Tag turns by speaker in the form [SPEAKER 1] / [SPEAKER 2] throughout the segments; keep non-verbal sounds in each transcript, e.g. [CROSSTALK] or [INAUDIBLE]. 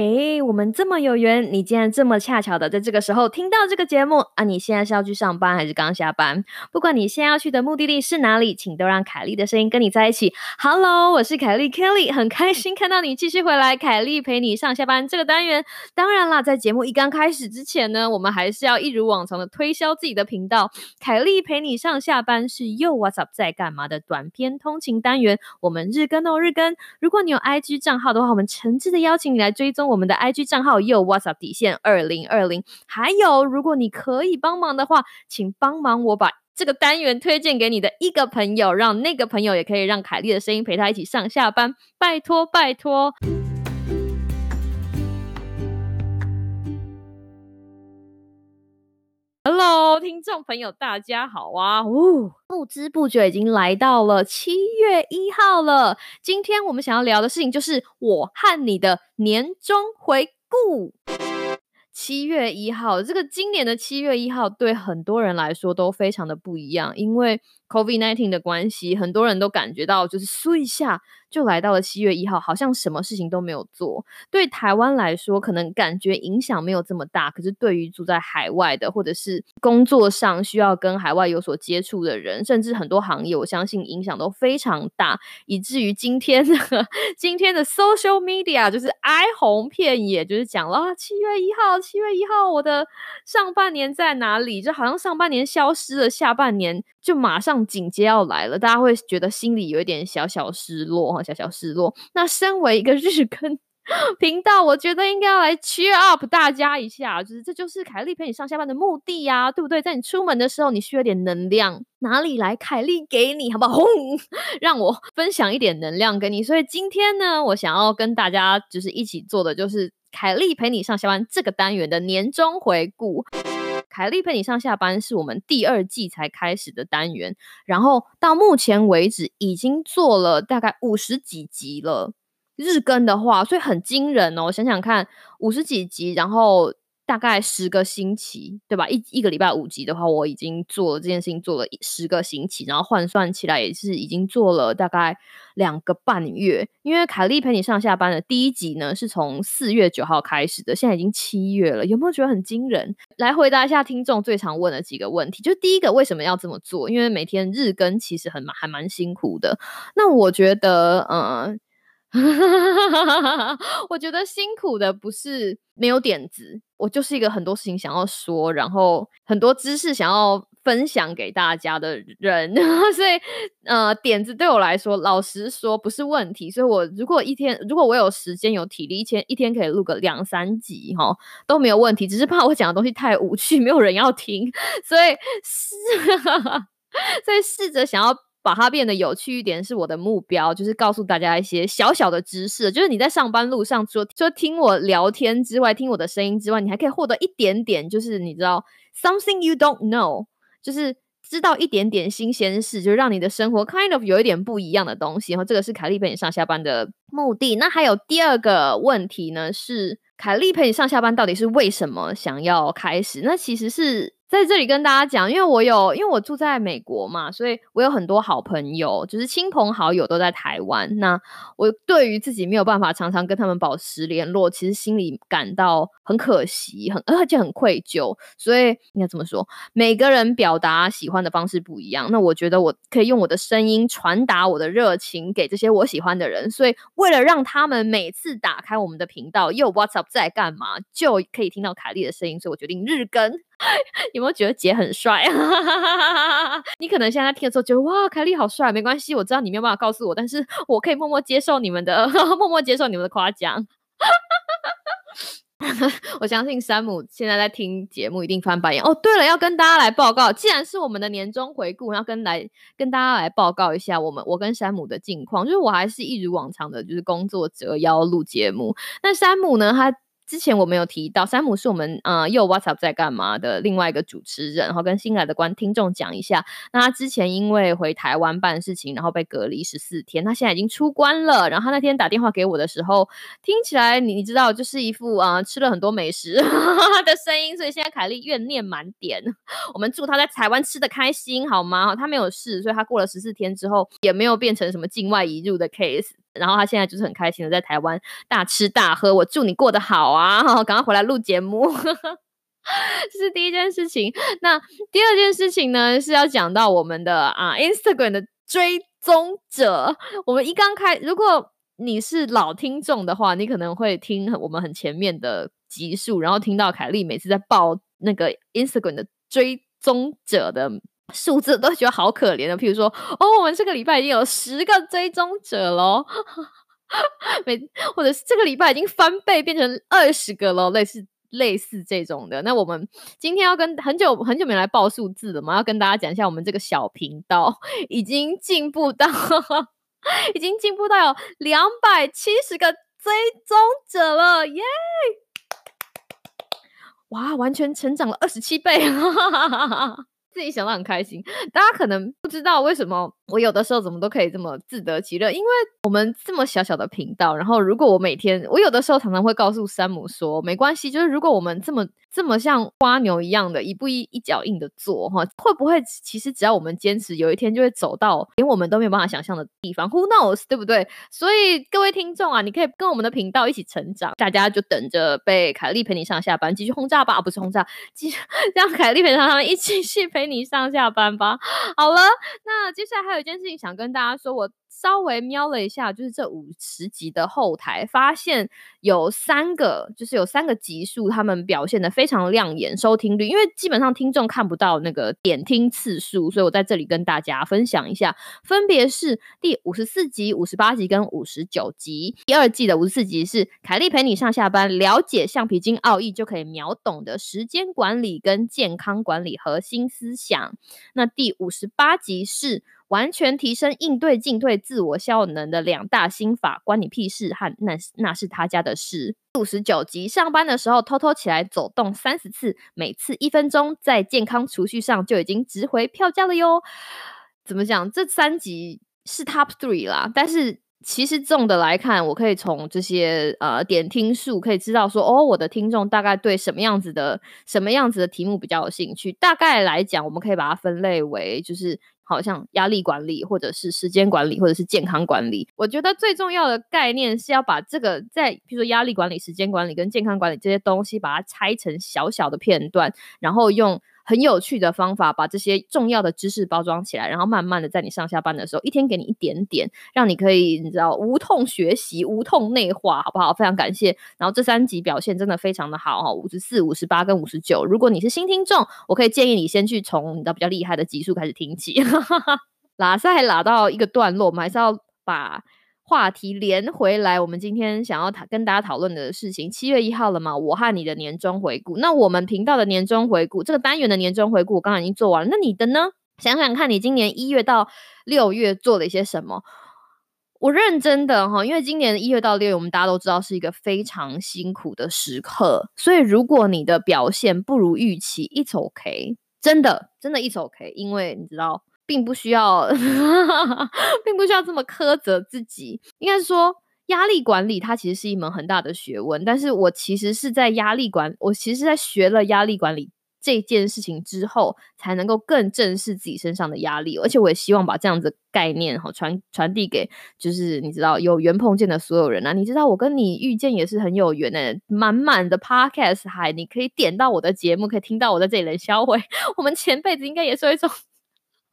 [SPEAKER 1] 嘿，我们这么有缘，你竟然这么恰巧的在这个时候听到这个节目啊！你现在是要去上班还是刚下班？不管你现在要去的目的地是哪里，请都让凯莉的声音跟你在一起。Hello，我是凯莉 Kelly，很开心看到你继续回来。凯莉陪你上下班这个单元，当然啦，在节目一刚开始之前呢，我们还是要一如往常的推销自己的频道。凯莉陪你上下班是又 What's up 在干嘛的短篇通勤单元，我们日更哦日更。如果你有 IG 账号的话，我们诚挚的邀请你来追踪。我们的 IG 账号又 WhatsApp 底线二零二零，还有如果你可以帮忙的话，请帮忙我把这个单元推荐给你的一个朋友，让那个朋友也可以让凯莉的声音陪他一起上下班，拜托拜托。听众朋友，大家好啊！呜，不知不觉已经来到了七月一号了。今天我们想要聊的事情就是我和你的年终回顾。七月一号，这个今年的七月一号对很多人来说都非常的不一样，因为 COVID-19 的关系，很多人都感觉到就是嗖一下。就来到了七月一号，好像什么事情都没有做。对台湾来说，可能感觉影响没有这么大。可是对于住在海外的，或者是工作上需要跟海外有所接触的人，甚至很多行业，我相信影响都非常大，以至于今天 [LAUGHS] 今天的 social media 就是哀鸿遍野，就是讲了七月一号，七月一号，我的上半年在哪里？就好像上半年消失了，下半年就马上紧接要来了，大家会觉得心里有一点小小失落哈。小小失落。那身为一个日更 [LAUGHS] 频道，我觉得应该要来 cheer up 大家一下，就是这就是凯莉陪你上下班的目的呀，对不对？在你出门的时候，你需要点能量，哪里来？凯莉给你，好不好？轰，[LAUGHS] 让我分享一点能量给你。所以今天呢，我想要跟大家就是一起做的，就是凯莉陪你上下班这个单元的年终回顾。凯莉陪你上下班是我们第二季才开始的单元，然后到目前为止已经做了大概五十几集了，日更的话，所以很惊人哦。想想看，五十几集，然后。大概十个星期，对吧？一一个礼拜五集的话，我已经做了这件事情，做了十个星期，然后换算起来也是已经做了大概两个半月。因为凯莉陪你上下班的第一集呢，是从四月九号开始的，现在已经七月了，有没有觉得很惊人？来回答一下听众最常问的几个问题，就第一个，为什么要这么做？因为每天日更其实很还蛮辛苦的。那我觉得，嗯。哈哈哈我觉得辛苦的不是没有点子，我就是一个很多事情想要说，然后很多知识想要分享给大家的人，[LAUGHS] 所以呃，点子对我来说，老实说不是问题。所以我如果一天，如果我有时间有体力，一天一天可以录个两三集哈都没有问题，只是怕我讲的东西太无趣，没有人要听，[LAUGHS] 所以试，[LAUGHS] 所以试着想要。把它变得有趣一点是我的目标，就是告诉大家一些小小的知识。就是你在上班路上，除了听我聊天之外，听我的声音之外，你还可以获得一点点，就是你知道 something you don't know，就是知道一点点新鲜事，就让你的生活 kind of 有一点不一样的东西。然后这个是凯莉陪你上下班的目的。那还有第二个问题呢，是凯莉陪你上下班到底是为什么想要开始？那其实是。在这里跟大家讲，因为我有，因为我住在美国嘛，所以我有很多好朋友，就是亲朋好友都在台湾。那我对于自己没有办法常常跟他们保持联络，其实心里感到很可惜，很而且很愧疚。所以应该怎么说，每个人表达喜欢的方式不一样。那我觉得我可以用我的声音传达我的热情给这些我喜欢的人。所以为了让他们每次打开我们的频道，又 What's up 在干嘛，就可以听到凯莉的声音。所以我决定日更。[LAUGHS] 有没有觉得姐很帅？[LAUGHS] 你可能现在听的时候觉得哇，凯莉好帅，没关系，我知道你没有办法告诉我，但是我可以默默接受你们的，[LAUGHS] 默默接受你们的夸奖。我相信山姆现在在听节目，一定翻白眼。哦，对了，要跟大家来报告，既然是我们的年终回顾，要跟来跟大家来报告一下我们我跟山姆的近况，就是我还是一如往常的，就是工作折腰录节目。那山姆呢，他。之前我们有提到，山姆是我们呃又 WhatsApp 在干嘛的另外一个主持人，然后跟新来的观听众讲一下。那他之前因为回台湾办事情，然后被隔离十四天，他现在已经出关了。然后他那天打电话给我的时候，听起来你知道就是一副啊吃了很多美食 [LAUGHS] 的声音，所以现在凯莉怨念满点。我们祝他在台湾吃的开心好吗？他没有事，所以他过了十四天之后也没有变成什么境外移入的 case。然后他现在就是很开心的在台湾大吃大喝。我祝你过得好啊！哈 [LAUGHS] 赶快回来录节目，[LAUGHS] 这是第一件事情。那第二件事情呢，是要讲到我们的啊 Instagram 的追踪者。我们一刚开，如果你是老听众的话，你可能会听我们很前面的集数，然后听到凯莉每次在报那个 Instagram 的追踪者的。数字都觉得好可怜的，譬如说，哦，我们这个礼拜已经有十个追踪者喽，[LAUGHS] 每或者是这个礼拜已经翻倍变成二十个喽，类似类似这种的。那我们今天要跟很久很久没来报数字了嘛，要跟大家讲一下，我们这个小频道 [LAUGHS] 已经进步到 [LAUGHS] 已经进步到有两百七十个追踪者了，耶！哇，完全成长了二十七倍。自己想的很开心，大家可能不知道为什么我有的时候怎么都可以这么自得其乐，因为我们这么小小的频道，然后如果我每天，我有的时候常常会告诉山姆说，没关系，就是如果我们这么这么像花牛一样的一步一一脚印的做哈，会不会其实只要我们坚持，有一天就会走到连我们都没有办法想象的地方？Who knows，对不对？所以各位听众啊，你可以跟我们的频道一起成长，大家就等着被凯莉陪你上下班，继续轰炸吧，不是轰炸，继续 [LAUGHS] 让凯莉陪他们一起去。陪你上下班吧。好了，那接下来还有一件事情想跟大家说，我。稍微瞄了一下，就是这五十集的后台，发现有三个，就是有三个集数，他们表现的非常亮眼，收听率，因为基本上听众看不到那个点听次数，所以我在这里跟大家分享一下，分别是第五十四集、五十八集跟五十九集。第二季的五十四集是凯莉陪你上下班，了解橡皮筋奥义就可以秒懂的时间管理跟健康管理核心思想。那第五十八集是。完全提升应对进退、自我效能的两大心法，关你屁事！和那那是他家的事。五十九集，上班的时候偷偷起来走动三十次，每次一分钟，在健康储蓄上就已经值回票价了哟。怎么讲？这三集是 top three 啦，但是其实重的来看，我可以从这些呃点听数可以知道说，哦，我的听众大概对什么样子的、什么样子的题目比较有兴趣。大概来讲，我们可以把它分类为就是。好像压力管理，或者是时间管理，或者是健康管理。我觉得最重要的概念是要把这个在，比如说压力管理、时间管理跟健康管理这些东西，把它拆成小小的片段，然后用很有趣的方法把这些重要的知识包装起来，然后慢慢的在你上下班的时候，一天给你一点点，让你可以你知道无痛学习、无痛内化，好不好？非常感谢。然后这三集表现真的非常的好哈，五十四、五十八跟五十九。如果你是新听众，我可以建议你先去从你知道比较厉害的集数开始听起。[LAUGHS] 拉塞拉到一个段落，我们还是要把话题连回来。我们今天想要讨跟大家讨论的事情，七月一号了嘛？我和你的年终回顾。那我们频道的年终回顾，这个单元的年终回顾，我刚刚已经做完了。那你的呢？想想看你今年一月到六月做了一些什么？我认真的哈，因为今年一月到六月，我们大家都知道是一个非常辛苦的时刻。所以如果你的表现不如预期，it's OK，真的真的 it's OK，因为你知道。并不需要，[LAUGHS] 并不需要这么苛责自己。应该说，压力管理它其实是一门很大的学问。但是我其实是在压力管，我其实在学了压力管理这件事情之后，才能够更正视自己身上的压力。而且我也希望把这样子概念哈传传递给，就是你知道有缘碰见的所有人啊。你知道我跟你遇见也是很有缘的，满满的 podcast 海，你可以点到我的节目，可以听到我在这里冷销毁。[LAUGHS] 我们前辈子应该也是一种。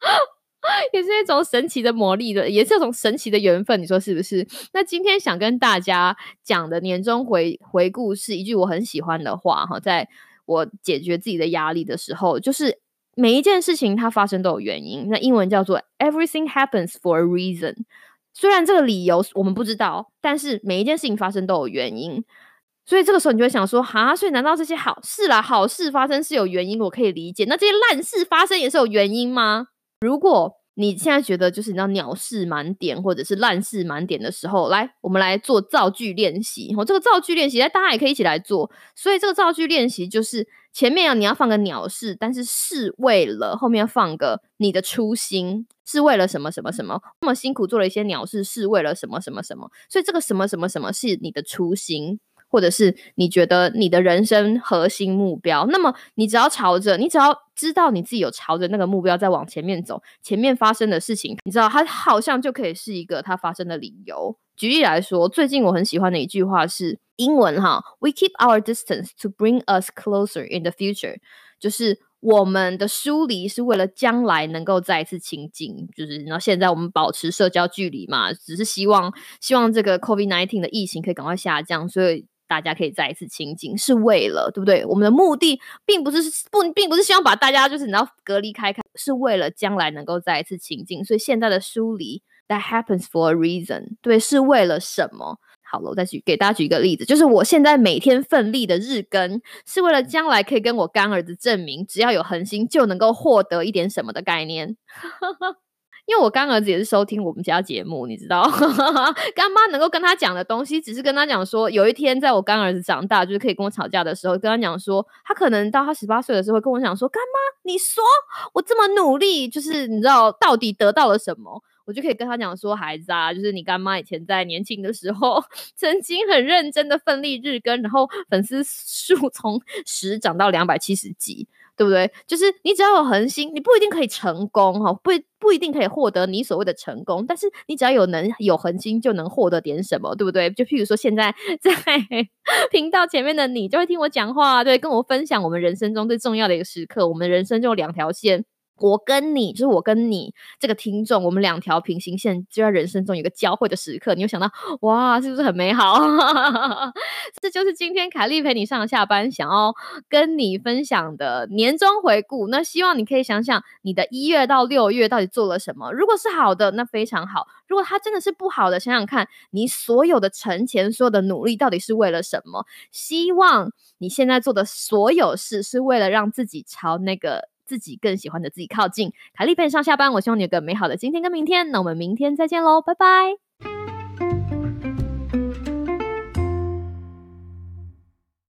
[SPEAKER 1] [LAUGHS] 也是一种神奇的魔力的，也是一种神奇的缘分，你说是不是？那今天想跟大家讲的年终回回顾是一句我很喜欢的话哈，在我解决自己的压力的时候，就是每一件事情它发生都有原因。那英文叫做 Everything happens for a reason。虽然这个理由我们不知道，但是每一件事情发生都有原因。所以这个时候你就会想说，哈，所以难道这些好事啦、好事发生是有原因？我可以理解。那这些烂事发生也是有原因吗？如果你现在觉得就是你知道鸟事满点或者是烂事满点的时候，来，我们来做造句练习。我这个造句练习，大家也可以一起来做。所以这个造句练习就是前面啊你要放个鸟事，但是是为了后面放个你的初心，是为了什么什么什么？那么辛苦做了一些鸟事，是为了什么什么什么？所以这个什么什么什么是你的初心？或者是你觉得你的人生核心目标，那么你只要朝着，你只要知道你自己有朝着那个目标在往前面走，前面发生的事情，你知道它好像就可以是一个它发生的理由。举例来说，最近我很喜欢的一句话是英文哈，We keep our distance to bring us closer in the future，就是我们的疏离是为了将来能够再一次亲近。就是然后现在我们保持社交距离嘛，只是希望希望这个 COVID nineteen 的疫情可以赶快下降，所以大家可以再一次亲近，是为了对不对？我们的目的并不是不并不是希望把大家就是你要隔离开开，是为了将来能够再一次亲近。所以现在的疏离。That happens for a reason，对，是为了什么？好了，我再举给大家举一个例子，就是我现在每天奋力的日更，是为了将来可以跟我干儿子证明，只要有恒心就能够获得一点什么的概念。[LAUGHS] 因为我干儿子也是收听我们家节目，你知道，干妈能够跟他讲的东西，只是跟他讲说，有一天在我干儿子长大，就是可以跟我吵架的时候，跟他讲说，他可能到他十八岁的时候，会跟我讲说，干妈，你说我这么努力，就是你知道到底得到了什么？我就可以跟他讲说，孩子啊，就是你干妈以前在年轻的时候，曾经很认真的奋力日更，然后粉丝数从十涨到两百七十几，对不对？就是你只要有恒心，你不一定可以成功哈，不不一定可以获得你所谓的成功，但是你只要有能有恒心，就能获得点什么，对不对？就譬如说现在 [LAUGHS] 在频道前面的你，就会听我讲话，对，跟我分享我们人生中最重要的一个时刻，我们人生就两条线。我跟你，就是我跟你这个听众，我们两条平行线就在人生中有个交汇的时刻。你有想到，哇，是不是很美好？[LAUGHS] 这就是今天凯莉陪你上下班想要跟你分享的年终回顾。那希望你可以想想，你的一月到六月到底做了什么？如果是好的，那非常好；如果它真的是不好的，想想看你所有的存钱、所有的努力到底是为了什么？希望你现在做的所有事是为了让自己朝那个。自己更喜欢的自己靠近，凯丽陪你上下班。我希望你有个美好的今天跟明天。那我们明天再见喽，拜拜。